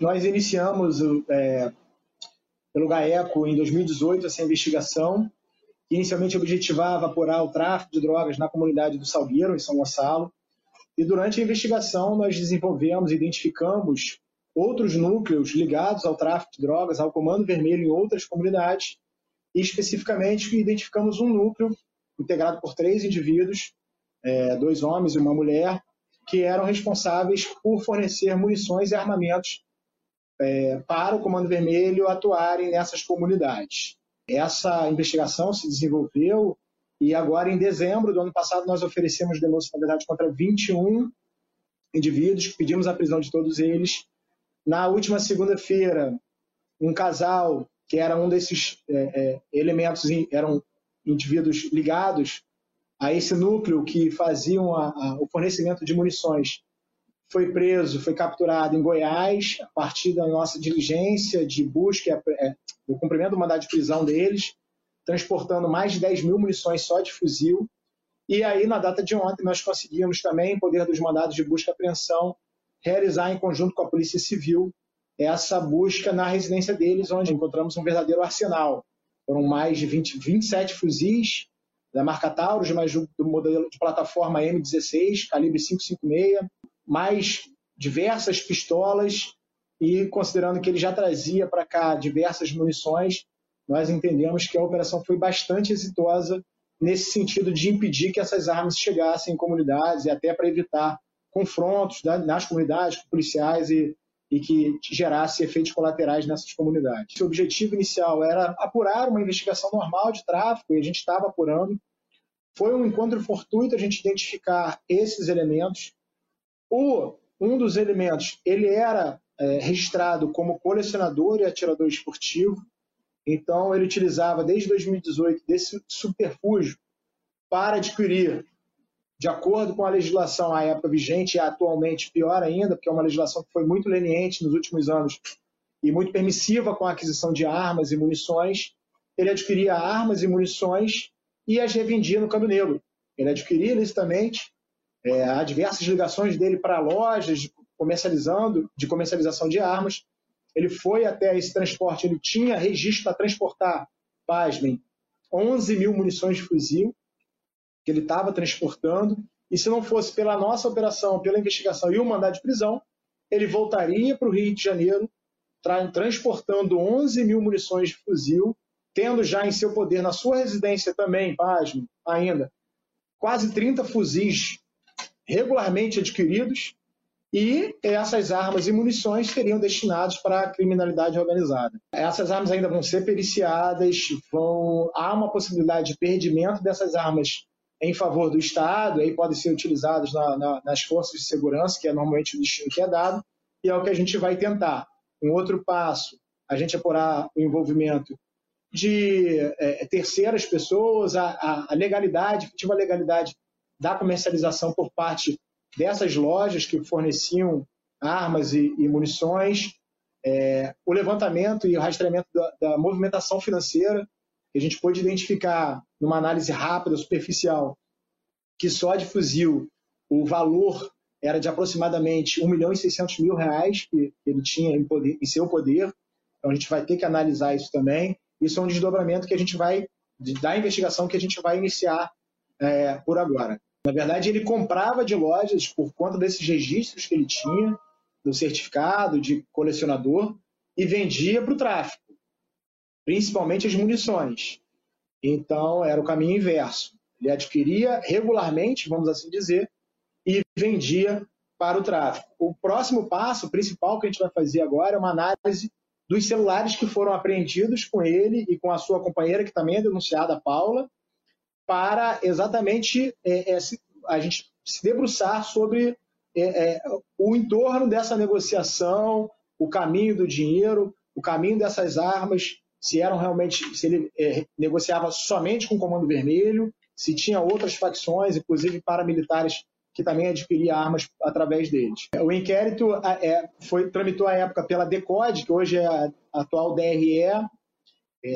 Nós iniciamos é, pelo GAECO em 2018 essa investigação, que inicialmente objetivava apurar o tráfico de drogas na comunidade do Salgueiro, em São Gonçalo. E durante a investigação nós desenvolvemos identificamos outros núcleos ligados ao tráfico de drogas, ao Comando Vermelho em outras comunidades, e especificamente identificamos um núcleo integrado por três indivíduos, é, dois homens e uma mulher, que eram responsáveis por fornecer munições e armamentos é, para o Comando Vermelho atuarem nessas comunidades. Essa investigação se desenvolveu e agora, em dezembro do ano passado, nós oferecemos denúncia, na verdade, contra 21 indivíduos, pedimos a prisão de todos eles. Na última segunda-feira, um casal, que era um desses é, é, elementos, eram indivíduos ligados a esse núcleo que faziam a, a, o fornecimento de munições, foi preso, foi capturado em Goiás, a partir da nossa diligência de busca, é, do cumprimento do mandado de prisão deles, transportando mais de 10 mil munições só de fuzil. E aí, na data de ontem, nós conseguimos também, em poder dos mandados de busca e apreensão, realizar em conjunto com a Polícia Civil essa busca na residência deles, onde encontramos um verdadeiro arsenal. Foram mais de 20, 27 fuzis da marca Taurus, mas do modelo de plataforma M16, calibre 556, mais diversas pistolas e considerando que ele já trazia para cá diversas munições, nós entendemos que a operação foi bastante exitosa nesse sentido de impedir que essas armas chegassem em comunidades e até para evitar confrontos nas comunidades com policiais e, e que gerasse efeitos colaterais nessas comunidades. O objetivo inicial era apurar uma investigação normal de tráfico e a gente estava apurando. Foi um encontro fortuito a gente identificar esses elementos o, um dos elementos, ele era é, registrado como colecionador e atirador esportivo, então ele utilizava desde 2018 desse subterfúgio para adquirir, de acordo com a legislação à época vigente e atualmente pior ainda, porque é uma legislação que foi muito leniente nos últimos anos e muito permissiva com a aquisição de armas e munições, ele adquiria armas e munições e as revendia no câmbio negro. Ele adquiria licitamente é, há diversas ligações dele para lojas comercializando, de comercialização de armas. Ele foi até esse transporte, ele tinha registro para transportar, pasmem, 11 mil munições de fuzil que ele estava transportando. E se não fosse pela nossa operação, pela investigação e o mandado de prisão, ele voltaria para o Rio de Janeiro, tra transportando 11 mil munições de fuzil, tendo já em seu poder, na sua residência também, pasme, ainda, quase 30 fuzis regularmente adquiridos e essas armas e munições seriam destinados para a criminalidade organizada. Essas armas ainda vão ser periciadas, vão... há uma possibilidade de perdimento dessas armas em favor do Estado, aí podem ser utilizadas na, na, nas forças de segurança, que é normalmente o destino que é dado, e é o que a gente vai tentar. Um outro passo, a gente apurar o envolvimento de é, terceiras pessoas, a, a, legalidade, efetiva legalidade da comercialização por parte dessas lojas que forneciam armas e, e munições, é, o levantamento e o rastreamento da, da, movimentação financeira, que a gente pôde identificar numa análise rápida, superficial, que só de fuzil o valor era de aproximadamente 1 milhão e 600 mil reais que ele tinha em, poder, em seu poder. Então a gente vai ter que analisar isso também. Isso é um desdobramento que a gente vai, da investigação que a gente vai iniciar é, por agora. Na verdade, ele comprava de lojas por conta desses registros que ele tinha, do certificado de colecionador, e vendia para o tráfico, principalmente as munições. Então, era o caminho inverso. Ele adquiria regularmente, vamos assim dizer, e vendia para o tráfico. O próximo passo, principal que a gente vai fazer agora, é uma análise dos celulares que foram apreendidos com ele e com a sua companheira, que também é denunciada, Paula, para exatamente é, é, a gente se debruçar sobre é, é, o entorno dessa negociação, o caminho do dinheiro, o caminho dessas armas, se eram realmente, se ele é, negociava somente com o Comando Vermelho, se tinha outras facções, inclusive paramilitares que também adquiria armas através deles. O inquérito é, foi tramitou à época pela DECODE, que hoje é a atual DRE,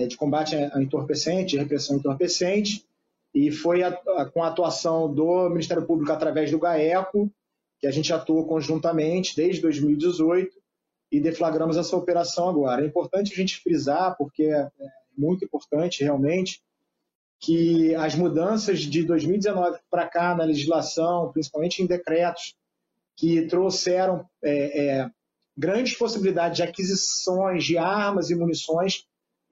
de combate a entorpecente, repressão entorpecente, e foi a, a, com a atuação do Ministério Público através do GAECO, que a gente atuou conjuntamente desde 2018, e deflagramos essa operação agora. É importante a gente frisar, porque é muito importante realmente, que as mudanças de 2019 para cá na legislação, principalmente em decretos, que trouxeram é, é, grandes possibilidades de aquisições de armas e munições,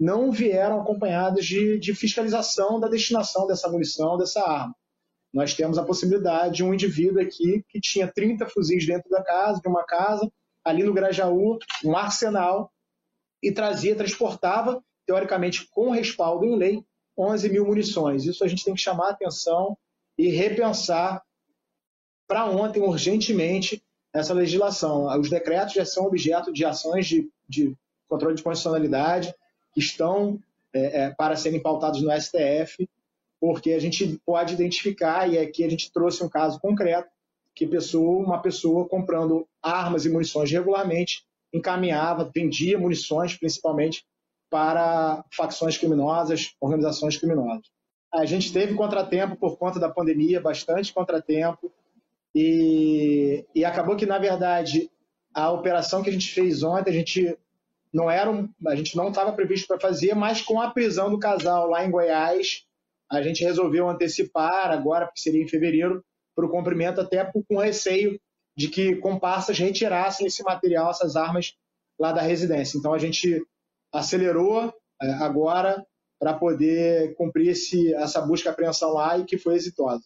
não vieram acompanhadas de, de fiscalização da destinação dessa munição, dessa arma. Nós temos a possibilidade de um indivíduo aqui que tinha 30 fuzis dentro da casa, de uma casa, ali no Grajaú, um arsenal, e trazia, transportava, teoricamente com respaldo em lei, 11 mil munições. Isso a gente tem que chamar a atenção e repensar para ontem, urgentemente, essa legislação. Os decretos já são objeto de ações de, de controle de constitucionalidade que estão é, é, para serem pautados no STF, porque a gente pode identificar, e aqui a gente trouxe um caso concreto, que pessoa, uma pessoa comprando armas e munições regularmente encaminhava, vendia munições principalmente para facções criminosas, organizações criminosas. A gente teve contratempo por conta da pandemia, bastante contratempo, e, e acabou que, na verdade, a operação que a gente fez ontem, a gente não era um, a gente não estava previsto para fazer, mas com a prisão do casal lá em Goiás, a gente resolveu antecipar agora, porque seria em fevereiro, para o cumprimento, até com receio de que comparsas retirassem esse material, essas armas lá da residência. Então a gente acelerou é, agora para poder cumprir esse, essa busca e apreensão lá e que foi exitosa.